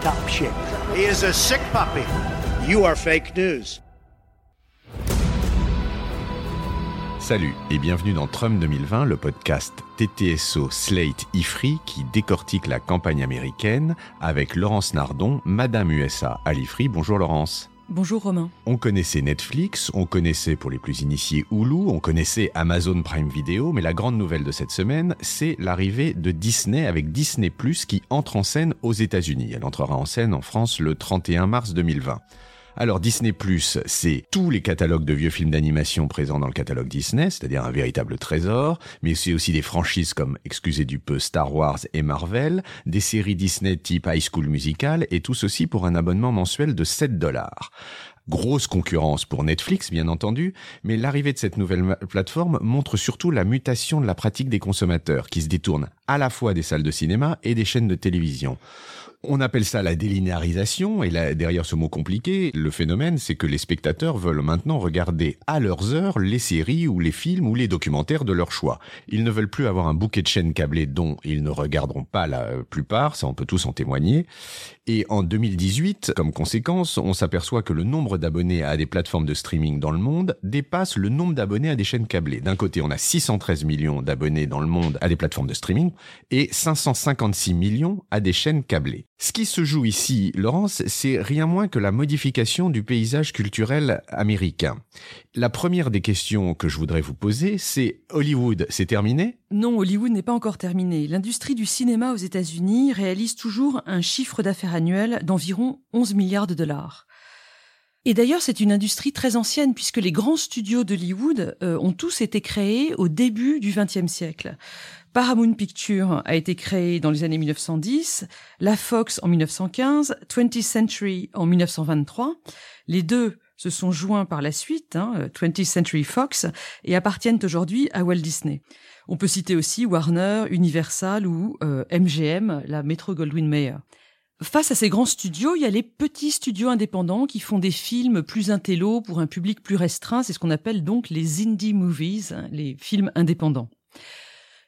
top shape. He is a sick puppy. You are fake news. Salut et bienvenue dans Trump 2020, le podcast TTSO Slate IFRI qui décortique la campagne américaine avec Laurence Nardon, Madame USA à l'IFRI. Bonjour Laurence. Bonjour Romain. On connaissait Netflix, on connaissait pour les plus initiés Hulu, on connaissait Amazon Prime Video, mais la grande nouvelle de cette semaine, c'est l'arrivée de Disney avec Disney Plus qui entre en scène aux États-Unis. Elle entrera en scène en France le 31 mars 2020. Alors Disney Plus, c'est tous les catalogues de vieux films d'animation présents dans le catalogue Disney, c'est-à-dire un véritable trésor, mais c'est aussi des franchises comme, excusez du peu, Star Wars et Marvel, des séries Disney type High School Musical, et tout ceci pour un abonnement mensuel de 7 dollars. Grosse concurrence pour Netflix, bien entendu, mais l'arrivée de cette nouvelle plateforme montre surtout la mutation de la pratique des consommateurs, qui se détournent à la fois des salles de cinéma et des chaînes de télévision. On appelle ça la délinéarisation, et là, derrière ce mot compliqué, le phénomène, c'est que les spectateurs veulent maintenant regarder à leurs heures les séries ou les films ou les documentaires de leur choix. Ils ne veulent plus avoir un bouquet de chaînes câblées dont ils ne regarderont pas la plupart, ça on peut tous en témoigner. Et en 2018, comme conséquence, on s'aperçoit que le nombre d'abonnés à des plateformes de streaming dans le monde dépasse le nombre d'abonnés à des chaînes câblées. D'un côté, on a 613 millions d'abonnés dans le monde à des plateformes de streaming et 556 millions à des chaînes câblées. Ce qui se joue ici, Laurence, c'est rien moins que la modification du paysage culturel américain. La première des questions que je voudrais vous poser, c'est Hollywood, c'est terminé? Non, Hollywood n'est pas encore terminé. L'industrie du cinéma aux États-Unis réalise toujours un chiffre d'affaires annuel d'environ 11 milliards de dollars. Et d'ailleurs, c'est une industrie très ancienne puisque les grands studios d'Hollywood euh, ont tous été créés au début du XXe siècle. Paramount Pictures a été créé dans les années 1910, la Fox en 1915, 20th Century en 1923. Les deux se sont joints par la suite, hein, 20th Century Fox, et appartiennent aujourd'hui à Walt Disney. On peut citer aussi Warner, Universal ou euh, MGM, la Metro Goldwyn Mayer. Face à ces grands studios, il y a les petits studios indépendants qui font des films plus intello pour un public plus restreint. C'est ce qu'on appelle donc les indie movies, hein, les films indépendants.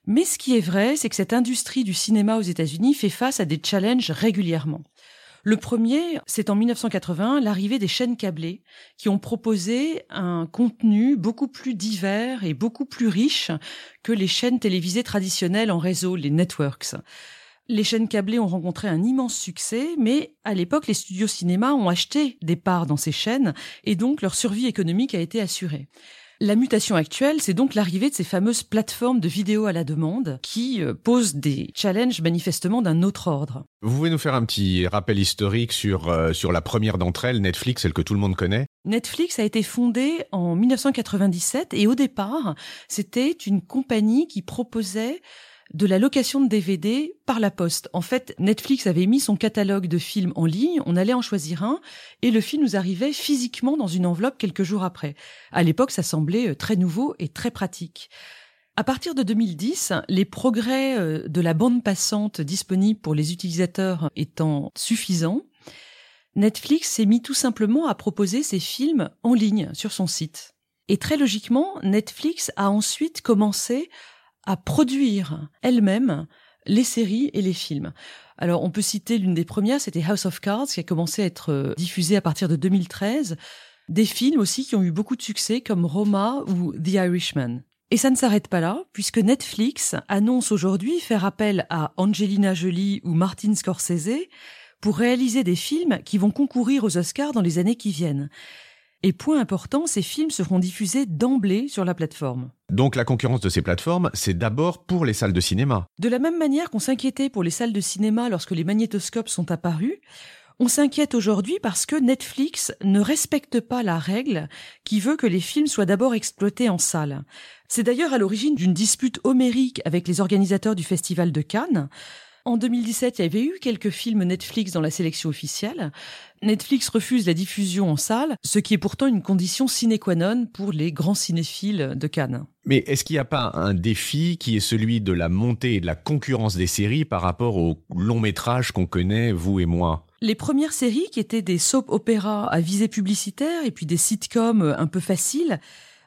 Mais ce qui est vrai, c'est que cette industrie du cinéma aux États-Unis fait face à des challenges régulièrement. Le premier, c'est en 1980 l'arrivée des chaînes câblées qui ont proposé un contenu beaucoup plus divers et beaucoup plus riche que les chaînes télévisées traditionnelles en réseau, les networks. Les chaînes câblées ont rencontré un immense succès, mais à l'époque, les studios cinéma ont acheté des parts dans ces chaînes et donc leur survie économique a été assurée. La mutation actuelle, c'est donc l'arrivée de ces fameuses plateformes de vidéo à la demande qui euh, posent des challenges manifestement d'un autre ordre. Vous pouvez nous faire un petit rappel historique sur, euh, sur la première d'entre elles, Netflix, celle que tout le monde connaît Netflix a été fondée en 1997 et au départ, c'était une compagnie qui proposait de la location de DVD par la poste. En fait, Netflix avait mis son catalogue de films en ligne, on allait en choisir un, et le film nous arrivait physiquement dans une enveloppe quelques jours après. À l'époque, ça semblait euh, très nouveau et très pratique. À partir de 2010, les progrès euh, de la bande passante disponible pour les utilisateurs étant suffisants, Netflix s'est mis tout simplement à proposer ses films en ligne sur son site. Et très logiquement, Netflix a ensuite commencé à produire elle-même les séries et les films. Alors on peut citer l'une des premières, c'était House of Cards, qui a commencé à être euh, diffusé à partir de 2013. Des films aussi qui ont eu beaucoup de succès comme Roma ou The Irishman. Et ça ne s'arrête pas là, puisque Netflix annonce aujourd'hui faire appel à Angelina Jolie ou Martin Scorsese pour réaliser des films qui vont concourir aux Oscars dans les années qui viennent. Et point important, ces films seront diffusés d'emblée sur la plateforme. Donc la concurrence de ces plateformes, c'est d'abord pour les salles de cinéma. De la même manière qu'on s'inquiétait pour les salles de cinéma lorsque les magnétoscopes sont apparus, on s'inquiète aujourd'hui parce que Netflix ne respecte pas la règle qui veut que les films soient d'abord exploités en salle. C'est d'ailleurs à l'origine d'une dispute homérique avec les organisateurs du Festival de Cannes. En 2017, il y avait eu quelques films Netflix dans la sélection officielle. Netflix refuse la diffusion en salle, ce qui est pourtant une condition sine qua non pour les grands cinéphiles de Cannes. Mais est-ce qu'il n'y a pas un défi qui est celui de la montée et de la concurrence des séries par rapport aux longs métrages qu'on connaît, vous et moi? Les premières séries, qui étaient des soap opéras à visée publicitaire et puis des sitcoms un peu faciles,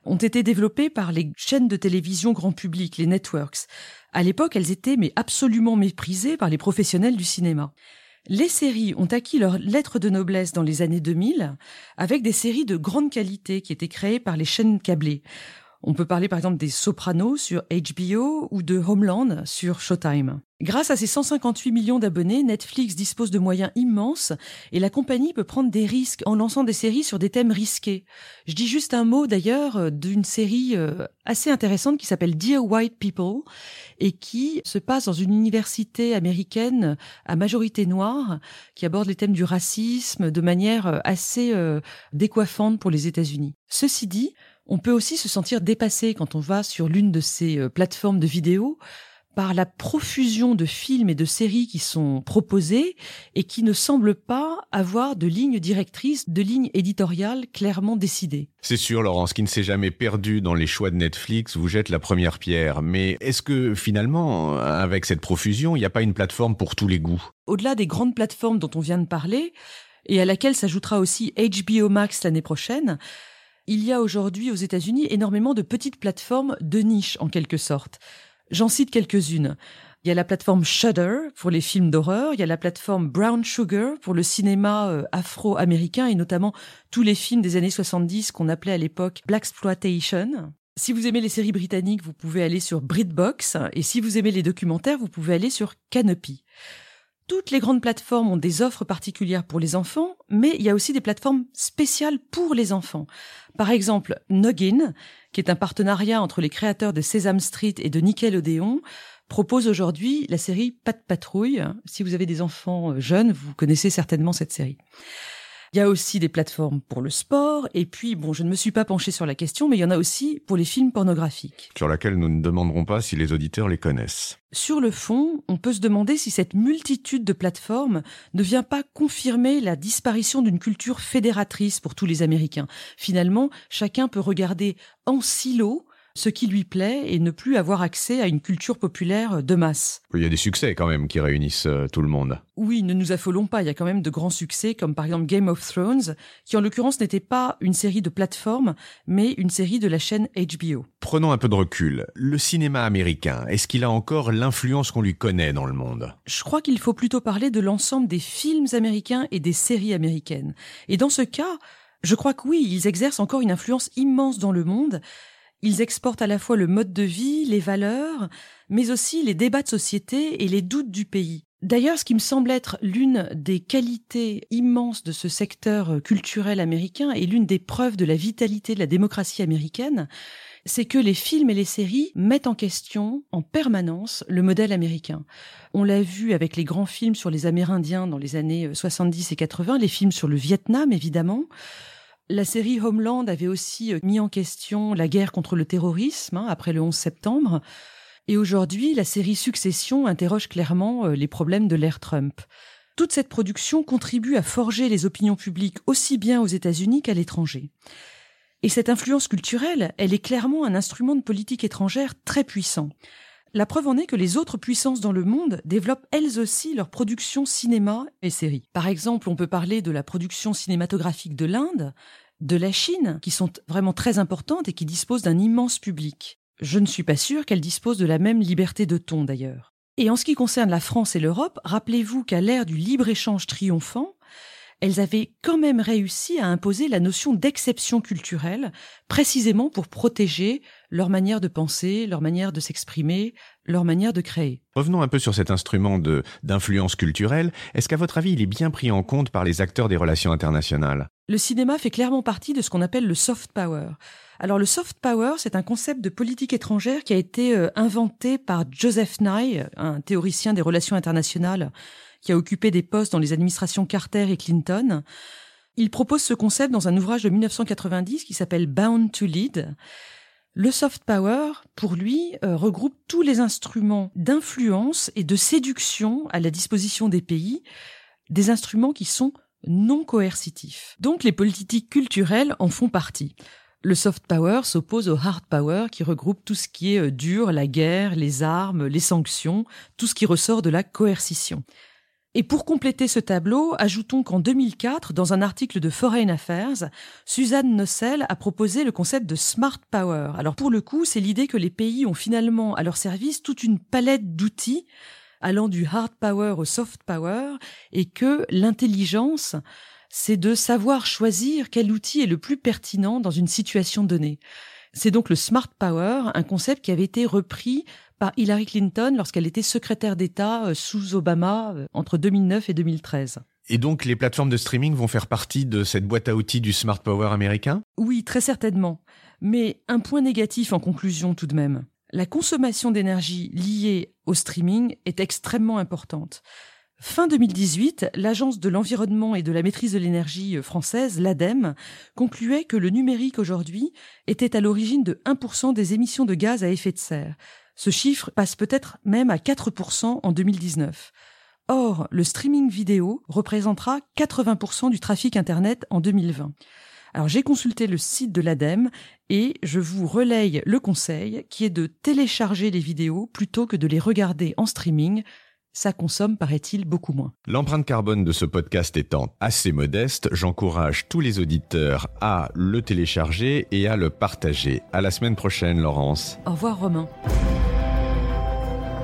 ont été développées par les chaînes de télévision grand public, les networks. À l'époque, elles étaient mais absolument méprisées par les professionnels du cinéma. Les séries ont acquis leur lettre de noblesse dans les années 2000 avec des séries de grande qualité qui étaient créées par les chaînes câblées. On peut parler par exemple des Sopranos sur HBO ou de Homeland sur Showtime. Grâce à ses 158 millions d'abonnés, Netflix dispose de moyens immenses et la compagnie peut prendre des risques en lançant des séries sur des thèmes risqués. Je dis juste un mot d'ailleurs euh, d'une série euh, assez intéressante qui s'appelle Dear White People et qui se passe dans une université américaine à majorité noire qui aborde les thèmes du racisme de manière euh, assez décoiffante pour les États-Unis. Ceci dit, on peut aussi se sentir dépassé quand on va sur l'une de ces plateformes de vidéos par la profusion de films et de séries qui sont proposés et qui ne semblent pas avoir de ligne directrice, de ligne éditoriale clairement décidée. C'est sûr, Laurence, qui ne s'est jamais perdu dans les choix de Netflix, vous jette la première pierre. Mais est-ce que finalement, avec cette profusion, il n'y a pas une plateforme pour tous les goûts? Au-delà des grandes plateformes dont on vient de parler, et à laquelle s'ajoutera aussi HBO Max l'année prochaine, il y a aujourd'hui aux États-Unis énormément de petites plateformes de niche en quelque sorte. J'en cite quelques-unes. Il y a la plateforme Shudder pour les films d'horreur, il y a la plateforme Brown Sugar pour le cinéma euh, afro-américain et notamment tous les films des années 70 qu'on appelait à l'époque Black Exploitation. Si vous aimez les séries britanniques, vous pouvez aller sur BritBox et si vous aimez les documentaires, vous pouvez aller sur Canopy. Toutes les grandes plateformes ont des offres particulières pour les enfants, mais il y a aussi des plateformes spéciales pour les enfants. Par exemple, Noggin, qui est un partenariat entre les créateurs de Sesame Street et de Nickelodeon, propose aujourd'hui la série Pat Patrouille. Si vous avez des enfants euh, jeunes, vous connaissez certainement cette série. Il y a aussi des plateformes pour le sport, et puis, bon, je ne me suis pas penché sur la question, mais il y en a aussi pour les films pornographiques. Sur laquelle nous ne demanderons pas si les auditeurs les connaissent. Sur le fond, on peut se demander si cette multitude de plateformes ne vient pas confirmer la disparition d'une culture fédératrice pour tous les Américains. Finalement, chacun peut regarder en silo ce qui lui plaît et ne plus avoir accès à une culture populaire de masse. Il y a des succès quand même qui réunissent euh, tout le monde. Oui, ne nous affolons pas, il y a quand même de grands succès comme par exemple Game of Thrones, qui en l'occurrence n'était pas une série de plateforme, mais une série de la chaîne HBO. Prenons un peu de recul. Le cinéma américain, est-ce qu'il a encore l'influence qu'on lui connaît dans le monde? Je crois qu'il faut plutôt parler de l'ensemble des films américains et des séries américaines. Et dans ce cas, je crois que oui, ils exercent encore une influence immense dans le monde, ils exportent à la fois le mode de vie, les valeurs, mais aussi les débats de société et les doutes du pays. D'ailleurs, ce qui me semble être l'une des qualités immenses de ce secteur culturel américain et l'une des preuves de la vitalité de la démocratie américaine, c'est que les films et les séries mettent en question en permanence le modèle américain. On l'a vu avec les grands films sur les Amérindiens dans les années 70 et 80, les films sur le Vietnam évidemment, la série Homeland avait aussi euh, mis en question la guerre contre le terrorisme hein, après le 11 septembre. Et aujourd'hui, la série Succession interroge clairement euh, les problèmes de l'ère Trump. Toute cette production contribue à forger les opinions publiques aussi bien aux États-Unis qu'à l'étranger. Et cette influence culturelle, elle est clairement un instrument de politique étrangère très puissant. La preuve en est que les autres puissances dans le monde développent elles aussi leur production cinéma et séries. Par exemple, on peut parler de la production cinématographique de l'Inde, de la Chine, qui sont vraiment très importantes et qui disposent d'un immense public. Je ne suis pas sûre qu'elles disposent de la même liberté de ton d'ailleurs. Et en ce qui concerne la France et l'Europe, rappelez-vous qu'à l'ère du libre-échange triomphant, elles avaient quand même réussi à imposer la notion d'exception culturelle, précisément pour protéger leur manière de penser, leur manière de s'exprimer, leur manière de créer. Revenons un peu sur cet instrument de, d'influence culturelle. Est-ce qu'à votre avis, il est bien pris en compte par les acteurs des relations internationales? Le cinéma fait clairement partie de ce qu'on appelle le soft power. Alors le soft power, c'est un concept de politique étrangère qui a été euh, inventé par Joseph Nye, un théoricien des relations internationales qui a occupé des postes dans les administrations Carter et Clinton. Il propose ce concept dans un ouvrage de 1990 qui s'appelle Bound to Lead. Le soft power, pour lui, euh, regroupe tous les instruments d'influence et de séduction à la disposition des pays, des instruments qui sont non coercitifs. Donc les politiques culturelles en font partie. Le soft power s'oppose au hard power qui regroupe tout ce qui est euh, dur, la guerre, les armes, les sanctions, tout ce qui ressort de la coercition. Et pour compléter ce tableau, ajoutons qu'en 2004, dans un article de Foreign Affairs, Suzanne Nossel a proposé le concept de smart power. Alors pour le coup, c'est l'idée que les pays ont finalement à leur service toute une palette d'outils allant du hard power au soft power et que l'intelligence c'est de savoir choisir quel outil est le plus pertinent dans une situation donnée. C'est donc le smart power, un concept qui avait été repris par Hillary Clinton lorsqu'elle était secrétaire d'État euh, sous Obama euh, entre 2009 et 2013. Et donc les plateformes de streaming vont faire partie de cette boîte à outils du smart power américain? Oui, très certainement. Mais un point négatif en conclusion tout de même. La consommation d'énergie liée au streaming est extrêmement importante. Fin 2018, l'Agence de l'environnement et de la maîtrise de l'énergie française, l'ADEME, concluait que le numérique aujourd'hui était à l'origine de 1% des émissions de gaz à effet de serre. Ce chiffre passe peut-être même à 4% en 2019. Or, le streaming vidéo représentera 80% du trafic Internet en 2020. Alors j'ai consulté le site de l'ADEME et je vous relaye le conseil qui est de télécharger les vidéos plutôt que de les regarder en streaming ça consomme, paraît-il, beaucoup moins. L'empreinte carbone de ce podcast étant assez modeste, j'encourage tous les auditeurs à le télécharger et à le partager. À la semaine prochaine, Laurence. Au revoir, Romain.